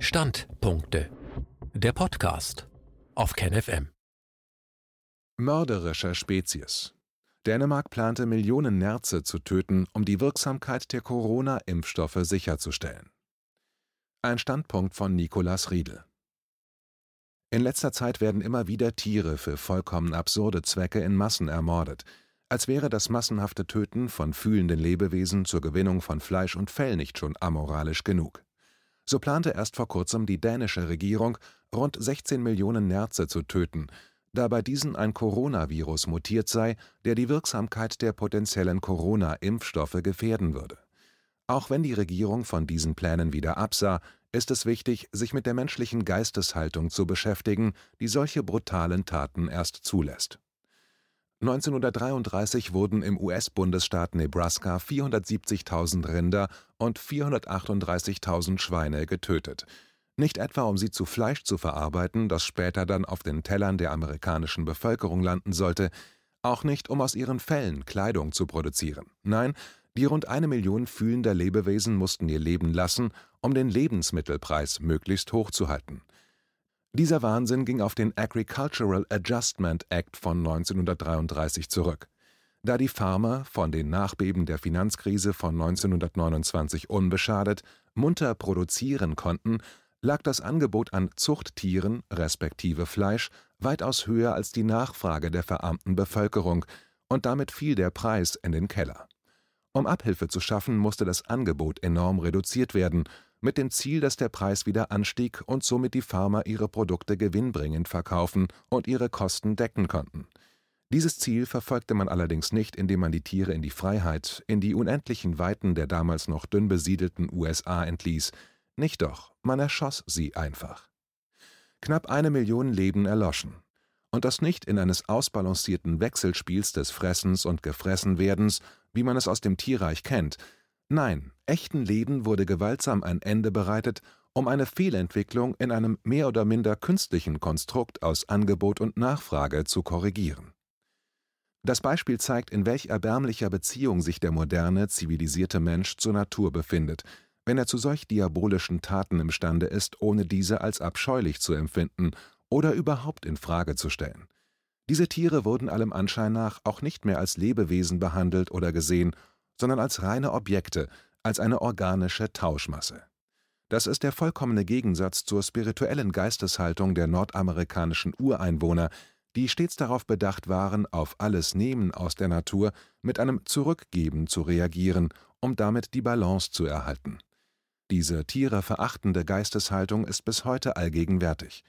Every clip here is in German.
Standpunkte. Der Podcast auf KenFM. Mörderischer Spezies. Dänemark plante Millionen Nerze zu töten, um die Wirksamkeit der Corona-Impfstoffe sicherzustellen. Ein Standpunkt von Nicolas Riedel. In letzter Zeit werden immer wieder Tiere für vollkommen absurde Zwecke in Massen ermordet, als wäre das massenhafte Töten von fühlenden Lebewesen zur Gewinnung von Fleisch und Fell nicht schon amoralisch genug. So plante erst vor kurzem die dänische Regierung, rund 16 Millionen Nerze zu töten, da bei diesen ein Coronavirus mutiert sei, der die Wirksamkeit der potenziellen Corona-Impfstoffe gefährden würde. Auch wenn die Regierung von diesen Plänen wieder absah, ist es wichtig, sich mit der menschlichen Geisteshaltung zu beschäftigen, die solche brutalen Taten erst zulässt. 1933 wurden im US-Bundesstaat Nebraska 470.000 Rinder und 438.000 Schweine getötet. Nicht etwa, um sie zu Fleisch zu verarbeiten, das später dann auf den Tellern der amerikanischen Bevölkerung landen sollte, auch nicht, um aus ihren Fellen Kleidung zu produzieren. Nein, die rund eine Million fühlender Lebewesen mussten ihr Leben lassen, um den Lebensmittelpreis möglichst hoch zu halten. Dieser Wahnsinn ging auf den Agricultural Adjustment Act von 1933 zurück. Da die Farmer, von den Nachbeben der Finanzkrise von 1929 unbeschadet, munter produzieren konnten, lag das Angebot an Zuchttieren respektive Fleisch weitaus höher als die Nachfrage der verarmten Bevölkerung, und damit fiel der Preis in den Keller um Abhilfe zu schaffen, musste das Angebot enorm reduziert werden, mit dem Ziel, dass der Preis wieder anstieg und somit die Farmer ihre Produkte gewinnbringend verkaufen und ihre Kosten decken konnten. Dieses Ziel verfolgte man allerdings nicht, indem man die Tiere in die Freiheit, in die unendlichen Weiten der damals noch dünn besiedelten USA entließ. Nicht doch, man erschoss sie einfach. Knapp eine Million Leben erloschen. Und das nicht in eines ausbalancierten Wechselspiels des Fressens und Gefressenwerdens, wie man es aus dem Tierreich kennt. Nein, echten Leben wurde gewaltsam ein Ende bereitet, um eine Fehlentwicklung in einem mehr oder minder künstlichen Konstrukt aus Angebot und Nachfrage zu korrigieren. Das Beispiel zeigt, in welch erbärmlicher Beziehung sich der moderne, zivilisierte Mensch zur Natur befindet, wenn er zu solch diabolischen Taten imstande ist, ohne diese als abscheulich zu empfinden oder überhaupt in Frage zu stellen. Diese Tiere wurden allem Anschein nach auch nicht mehr als Lebewesen behandelt oder gesehen, sondern als reine Objekte, als eine organische Tauschmasse. Das ist der vollkommene Gegensatz zur spirituellen Geisteshaltung der nordamerikanischen Ureinwohner, die stets darauf bedacht waren, auf alles Nehmen aus der Natur mit einem Zurückgeben zu reagieren, um damit die Balance zu erhalten. Diese tiereverachtende Geisteshaltung ist bis heute allgegenwärtig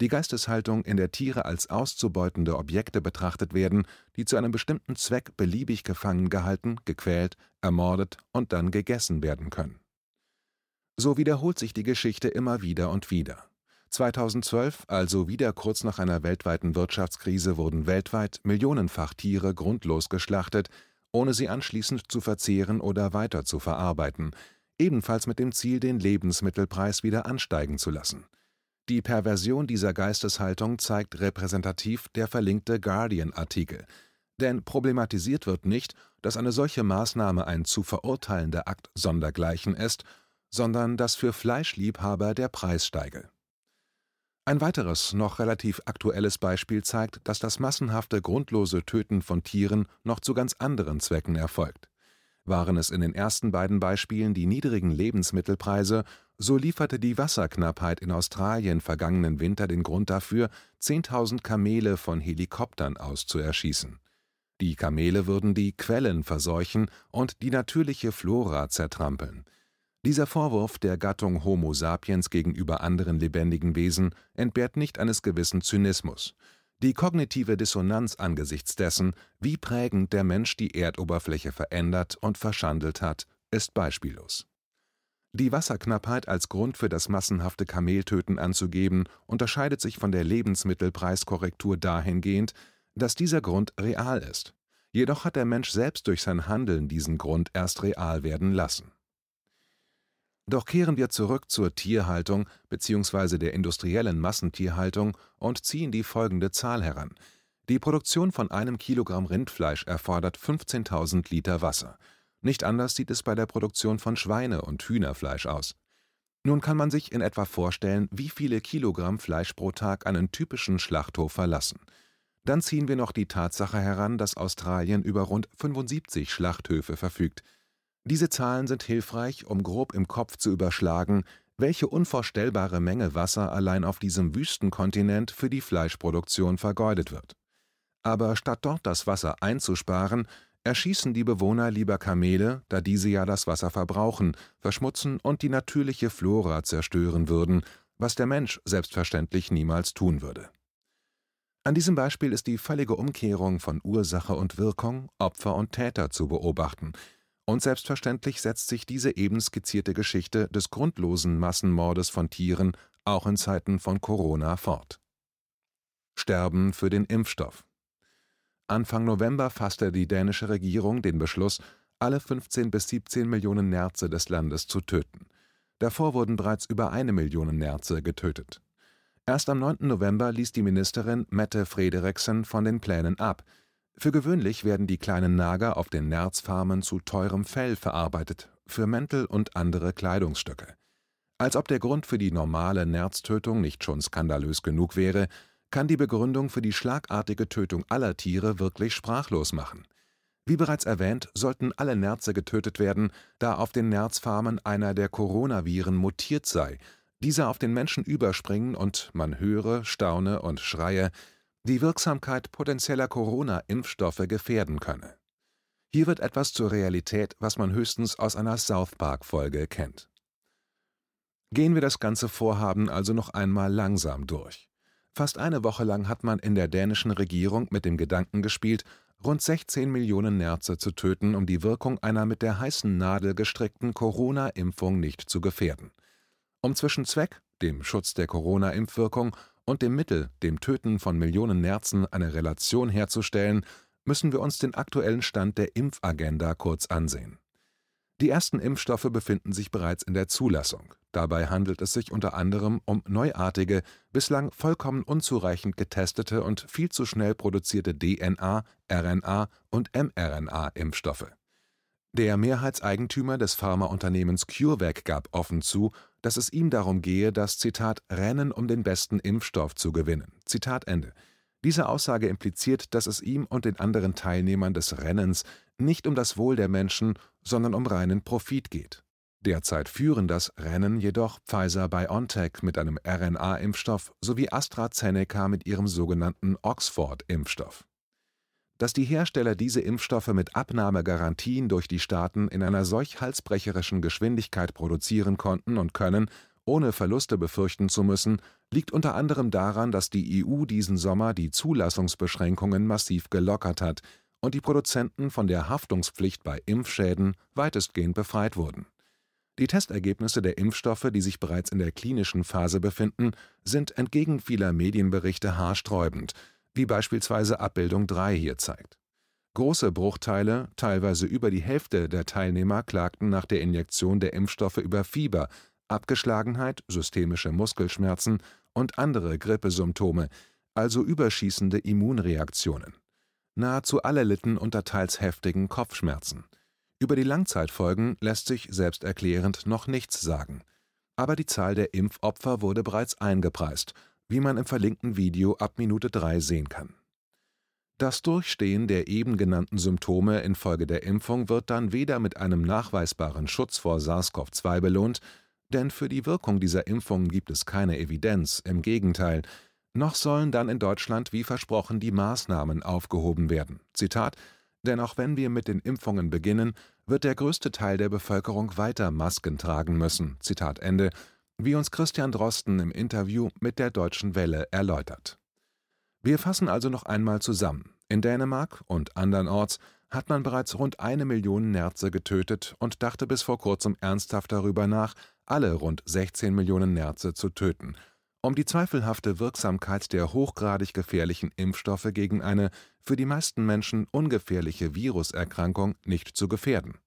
die Geisteshaltung, in der Tiere als auszubeutende Objekte betrachtet werden, die zu einem bestimmten Zweck beliebig gefangen gehalten, gequält, ermordet und dann gegessen werden können. So wiederholt sich die Geschichte immer wieder und wieder. 2012, also wieder kurz nach einer weltweiten Wirtschaftskrise, wurden weltweit millionenfach Tiere grundlos geschlachtet, ohne sie anschließend zu verzehren oder weiter zu verarbeiten, ebenfalls mit dem Ziel, den Lebensmittelpreis wieder ansteigen zu lassen die Perversion dieser Geisteshaltung zeigt repräsentativ der verlinkte Guardian-Artikel, denn problematisiert wird nicht, dass eine solche Maßnahme ein zu verurteilender Akt sondergleichen ist, sondern dass für Fleischliebhaber der Preis steige. Ein weiteres, noch relativ aktuelles Beispiel zeigt, dass das massenhafte, grundlose Töten von Tieren noch zu ganz anderen Zwecken erfolgt. Waren es in den ersten beiden Beispielen die niedrigen Lebensmittelpreise so lieferte die Wasserknappheit in Australien vergangenen Winter den Grund dafür, 10.000 Kamele von Helikoptern aus zu erschießen. Die Kamele würden die Quellen verseuchen und die natürliche Flora zertrampeln. Dieser Vorwurf der Gattung Homo sapiens gegenüber anderen lebendigen Wesen entbehrt nicht eines gewissen Zynismus. Die kognitive Dissonanz angesichts dessen, wie prägend der Mensch die Erdoberfläche verändert und verschandelt hat, ist beispiellos die Wasserknappheit als Grund für das massenhafte Kameltöten anzugeben, unterscheidet sich von der Lebensmittelpreiskorrektur dahingehend, dass dieser Grund real ist. Jedoch hat der Mensch selbst durch sein Handeln diesen Grund erst real werden lassen. Doch kehren wir zurück zur Tierhaltung bzw. der industriellen Massentierhaltung und ziehen die folgende Zahl heran. Die Produktion von einem Kilogramm Rindfleisch erfordert 15.000 Liter Wasser. Nicht anders sieht es bei der Produktion von Schweine und Hühnerfleisch aus. Nun kann man sich in etwa vorstellen, wie viele Kilogramm Fleisch pro Tag einen typischen Schlachthof verlassen. Dann ziehen wir noch die Tatsache heran, dass Australien über rund 75 Schlachthöfe verfügt. Diese Zahlen sind hilfreich, um grob im Kopf zu überschlagen, welche unvorstellbare Menge Wasser allein auf diesem Wüstenkontinent für die Fleischproduktion vergeudet wird. Aber statt dort das Wasser einzusparen, erschießen die Bewohner lieber Kamele, da diese ja das Wasser verbrauchen, verschmutzen und die natürliche Flora zerstören würden, was der Mensch selbstverständlich niemals tun würde. An diesem Beispiel ist die völlige Umkehrung von Ursache und Wirkung, Opfer und Täter zu beobachten, und selbstverständlich setzt sich diese eben skizzierte Geschichte des grundlosen Massenmordes von Tieren auch in Zeiten von Corona fort. Sterben für den Impfstoff Anfang November fasste die dänische Regierung den Beschluss, alle 15 bis 17 Millionen Nerze des Landes zu töten. Davor wurden bereits über eine Million Nerze getötet. Erst am 9. November ließ die Ministerin Mette Frederiksen von den Plänen ab. Für gewöhnlich werden die kleinen Nager auf den Nerzfarmen zu teurem Fell verarbeitet, für Mäntel und andere Kleidungsstücke. Als ob der Grund für die normale Nerztötung nicht schon skandalös genug wäre, kann die Begründung für die schlagartige Tötung aller Tiere wirklich sprachlos machen. Wie bereits erwähnt, sollten alle Nerze getötet werden, da auf den Nerzfarmen einer der Coronaviren mutiert sei dieser auf den Menschen überspringen und man höre, staune und schreie, die Wirksamkeit potenzieller Corona-Impfstoffe gefährden könne. Hier wird etwas zur Realität, was man höchstens aus einer South Park-Folge kennt. Gehen wir das ganze Vorhaben also noch einmal langsam durch. Fast eine Woche lang hat man in der dänischen Regierung mit dem Gedanken gespielt, rund 16 Millionen Nerze zu töten, um die Wirkung einer mit der heißen Nadel gestrickten Corona-Impfung nicht zu gefährden. Um zwischen Zweck, dem Schutz der Corona-Impfwirkung, und dem Mittel, dem Töten von Millionen Nerzen, eine Relation herzustellen, müssen wir uns den aktuellen Stand der Impfagenda kurz ansehen. Die ersten Impfstoffe befinden sich bereits in der Zulassung. Dabei handelt es sich unter anderem um neuartige, bislang vollkommen unzureichend getestete und viel zu schnell produzierte DNA, RNA und mRNA-Impfstoffe. Der Mehrheitseigentümer des Pharmaunternehmens CureVac gab offen zu, dass es ihm darum gehe, das Zitat Rennen um den besten Impfstoff zu gewinnen. Diese Aussage impliziert, dass es ihm und den anderen Teilnehmern des Rennens nicht um das Wohl der Menschen, sondern um reinen Profit geht. Derzeit führen das Rennen jedoch Pfizer BioNTech mit einem RNA-Impfstoff sowie AstraZeneca mit ihrem sogenannten Oxford-Impfstoff dass die Hersteller diese Impfstoffe mit Abnahmegarantien durch die Staaten in einer solch halsbrecherischen Geschwindigkeit produzieren konnten und können, ohne Verluste befürchten zu müssen, liegt unter anderem daran, dass die EU diesen Sommer die Zulassungsbeschränkungen massiv gelockert hat und die Produzenten von der Haftungspflicht bei Impfschäden weitestgehend befreit wurden. Die Testergebnisse der Impfstoffe, die sich bereits in der klinischen Phase befinden, sind entgegen vieler Medienberichte haarsträubend wie beispielsweise Abbildung 3 hier zeigt. Große Bruchteile, teilweise über die Hälfte der Teilnehmer klagten nach der Injektion der Impfstoffe über Fieber, Abgeschlagenheit, systemische Muskelschmerzen und andere Grippesymptome, also überschießende Immunreaktionen. Nahezu alle litten unter teils heftigen Kopfschmerzen. Über die Langzeitfolgen lässt sich selbsterklärend noch nichts sagen. Aber die Zahl der Impfopfer wurde bereits eingepreist wie man im verlinkten Video ab Minute 3 sehen kann. Das Durchstehen der eben genannten Symptome infolge der Impfung wird dann weder mit einem nachweisbaren Schutz vor SARS-CoV-2 belohnt, denn für die Wirkung dieser Impfungen gibt es keine Evidenz, im Gegenteil, noch sollen dann in Deutschland wie versprochen die Maßnahmen aufgehoben werden. Zitat: Denn auch wenn wir mit den Impfungen beginnen, wird der größte Teil der Bevölkerung weiter Masken tragen müssen. Zitat Ende wie uns Christian Drosten im Interview mit der Deutschen Welle erläutert. Wir fassen also noch einmal zusammen. In Dänemark und andernorts hat man bereits rund eine Million Nerze getötet und dachte bis vor kurzem ernsthaft darüber nach, alle rund 16 Millionen Nerze zu töten, um die zweifelhafte Wirksamkeit der hochgradig gefährlichen Impfstoffe gegen eine für die meisten Menschen ungefährliche Viruserkrankung nicht zu gefährden.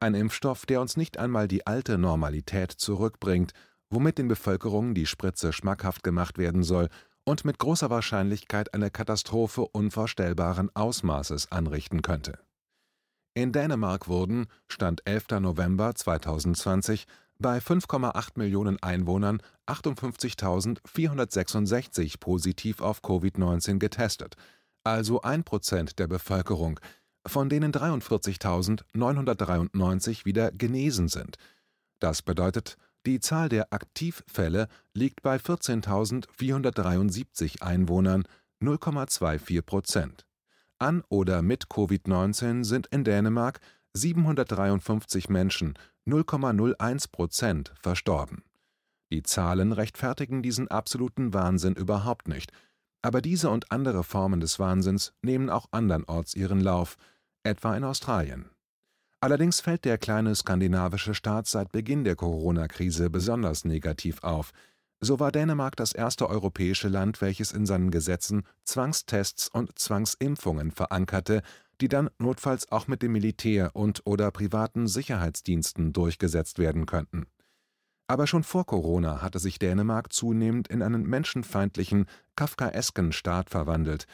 Ein Impfstoff, der uns nicht einmal die alte Normalität zurückbringt womit den Bevölkerungen die Spritze schmackhaft gemacht werden soll und mit großer Wahrscheinlichkeit eine Katastrophe unvorstellbaren Ausmaßes anrichten könnte. In Dänemark wurden, Stand 11. November 2020, bei 5,8 Millionen Einwohnern 58.466 positiv auf Covid-19 getestet, also ein Prozent der Bevölkerung, von denen 43.993 wieder genesen sind. Das bedeutet, die Zahl der Aktivfälle liegt bei 14.473 Einwohnern (0,24 Prozent). An oder mit Covid-19 sind in Dänemark 753 Menschen (0,01 Prozent) verstorben. Die Zahlen rechtfertigen diesen absoluten Wahnsinn überhaupt nicht, aber diese und andere Formen des Wahnsinns nehmen auch andernorts ihren Lauf, etwa in Australien. Allerdings fällt der kleine skandinavische Staat seit Beginn der Corona-Krise besonders negativ auf. So war Dänemark das erste europäische Land, welches in seinen Gesetzen Zwangstests und Zwangsimpfungen verankerte, die dann notfalls auch mit dem Militär und/oder privaten Sicherheitsdiensten durchgesetzt werden könnten. Aber schon vor Corona hatte sich Dänemark zunehmend in einen menschenfeindlichen, kafkaesken Staat verwandelt.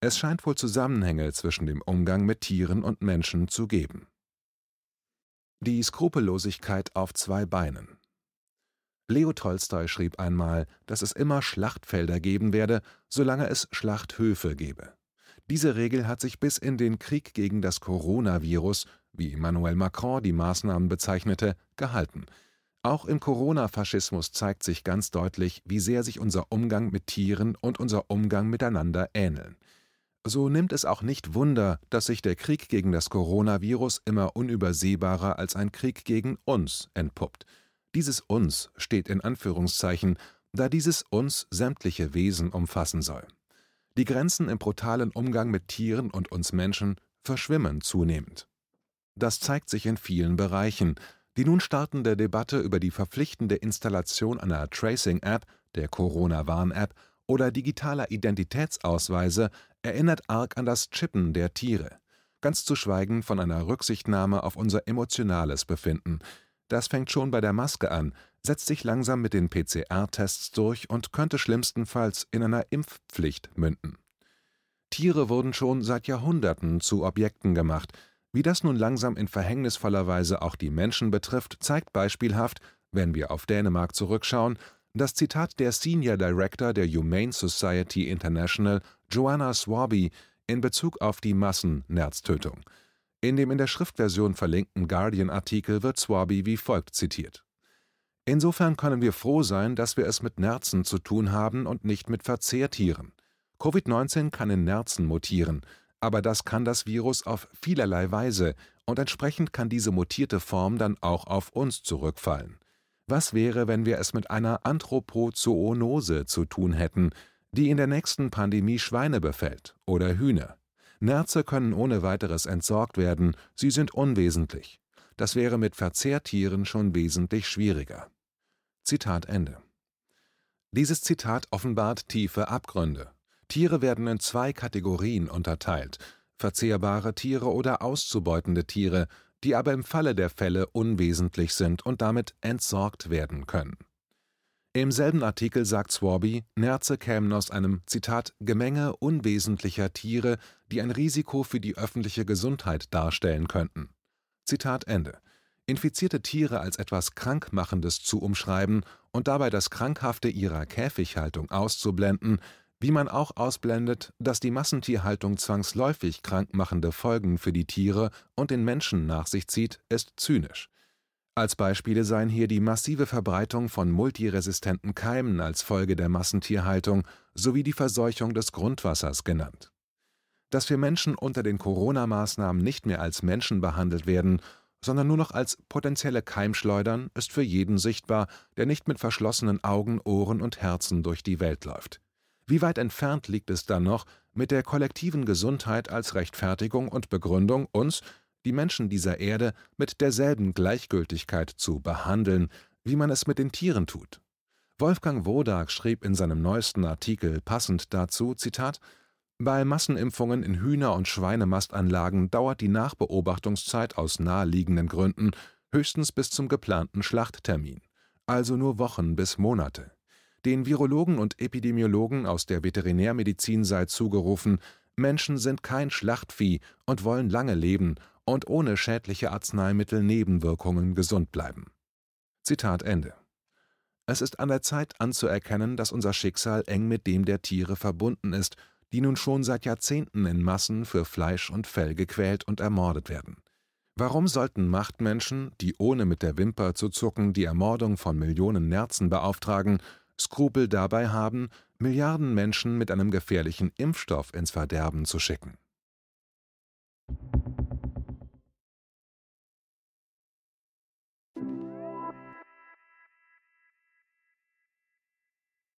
Es scheint wohl Zusammenhänge zwischen dem Umgang mit Tieren und Menschen zu geben. Die Skrupellosigkeit auf zwei Beinen Leo Tolstoi schrieb einmal, dass es immer Schlachtfelder geben werde, solange es Schlachthöfe gebe. Diese Regel hat sich bis in den Krieg gegen das Coronavirus, wie Emmanuel Macron die Maßnahmen bezeichnete, gehalten. Auch im Corona-Faschismus zeigt sich ganz deutlich, wie sehr sich unser Umgang mit Tieren und unser Umgang miteinander ähneln. So nimmt es auch nicht Wunder, dass sich der Krieg gegen das Coronavirus immer unübersehbarer als ein Krieg gegen uns entpuppt. Dieses Uns steht in Anführungszeichen, da dieses Uns sämtliche Wesen umfassen soll. Die Grenzen im brutalen Umgang mit Tieren und uns Menschen verschwimmen zunehmend. Das zeigt sich in vielen Bereichen. Die nun startende Debatte über die verpflichtende Installation einer Tracing-App, der Corona-Warn-App oder digitaler Identitätsausweise erinnert arg an das Chippen der Tiere, ganz zu schweigen von einer Rücksichtnahme auf unser emotionales Befinden. Das fängt schon bei der Maske an, setzt sich langsam mit den PCR-Tests durch und könnte schlimmstenfalls in einer Impfpflicht münden. Tiere wurden schon seit Jahrhunderten zu Objekten gemacht. Wie das nun langsam in verhängnisvoller Weise auch die Menschen betrifft, zeigt beispielhaft, wenn wir auf Dänemark zurückschauen, das Zitat der Senior Director der Humane Society International, Joanna Swaby, in Bezug auf die Massennerztötung. In dem in der Schriftversion verlinkten Guardian-Artikel wird Swaby wie folgt zitiert Insofern können wir froh sein, dass wir es mit Nerzen zu tun haben und nicht mit Verzehrtieren. Covid-19 kann in Nerzen mutieren, aber das kann das Virus auf vielerlei Weise und entsprechend kann diese mutierte Form dann auch auf uns zurückfallen. Was wäre, wenn wir es mit einer Anthropozoonose zu tun hätten, die in der nächsten Pandemie Schweine befällt oder Hühner? Nerze können ohne weiteres entsorgt werden, sie sind unwesentlich. Das wäre mit Verzehrtieren schon wesentlich schwieriger. Zitat Ende. Dieses Zitat offenbart tiefe Abgründe. Tiere werden in zwei Kategorien unterteilt: verzehrbare Tiere oder auszubeutende Tiere, die aber im Falle der Fälle unwesentlich sind und damit entsorgt werden können. Im selben Artikel sagt Swarby, Nerze kämen aus einem Zitat Gemenge unwesentlicher Tiere, die ein Risiko für die öffentliche Gesundheit darstellen könnten Zitat Ende. Infizierte Tiere als etwas Krankmachendes zu umschreiben und dabei das Krankhafte ihrer Käfighaltung auszublenden, wie man auch ausblendet, dass die Massentierhaltung zwangsläufig krankmachende Folgen für die Tiere und den Menschen nach sich zieht, ist zynisch. Als Beispiele seien hier die massive Verbreitung von multiresistenten Keimen als Folge der Massentierhaltung sowie die Verseuchung des Grundwassers genannt dass wir Menschen unter den Corona-Maßnahmen nicht mehr als Menschen behandelt werden, sondern nur noch als potenzielle Keimschleudern, ist für jeden sichtbar, der nicht mit verschlossenen Augen, Ohren und Herzen durch die Welt läuft. Wie weit entfernt liegt es dann noch, mit der kollektiven Gesundheit als Rechtfertigung und Begründung uns, die Menschen dieser Erde, mit derselben Gleichgültigkeit zu behandeln, wie man es mit den Tieren tut? Wolfgang Wodak schrieb in seinem neuesten Artikel passend dazu, Zitat, bei Massenimpfungen in Hühner und Schweinemastanlagen dauert die Nachbeobachtungszeit aus naheliegenden Gründen höchstens bis zum geplanten Schlachttermin, also nur Wochen bis Monate. Den Virologen und Epidemiologen aus der Veterinärmedizin sei zugerufen, Menschen sind kein Schlachtvieh und wollen lange leben und ohne schädliche Arzneimittel-Nebenwirkungen gesund bleiben Zitat Ende. Es ist an der Zeit anzuerkennen, dass unser Schicksal eng mit dem der Tiere verbunden ist, die nun schon seit Jahrzehnten in Massen für Fleisch und Fell gequält und ermordet werden. Warum sollten Machtmenschen, die ohne mit der Wimper zu zucken die Ermordung von Millionen Nerzen beauftragen, Skrupel dabei haben, Milliarden Menschen mit einem gefährlichen Impfstoff ins Verderben zu schicken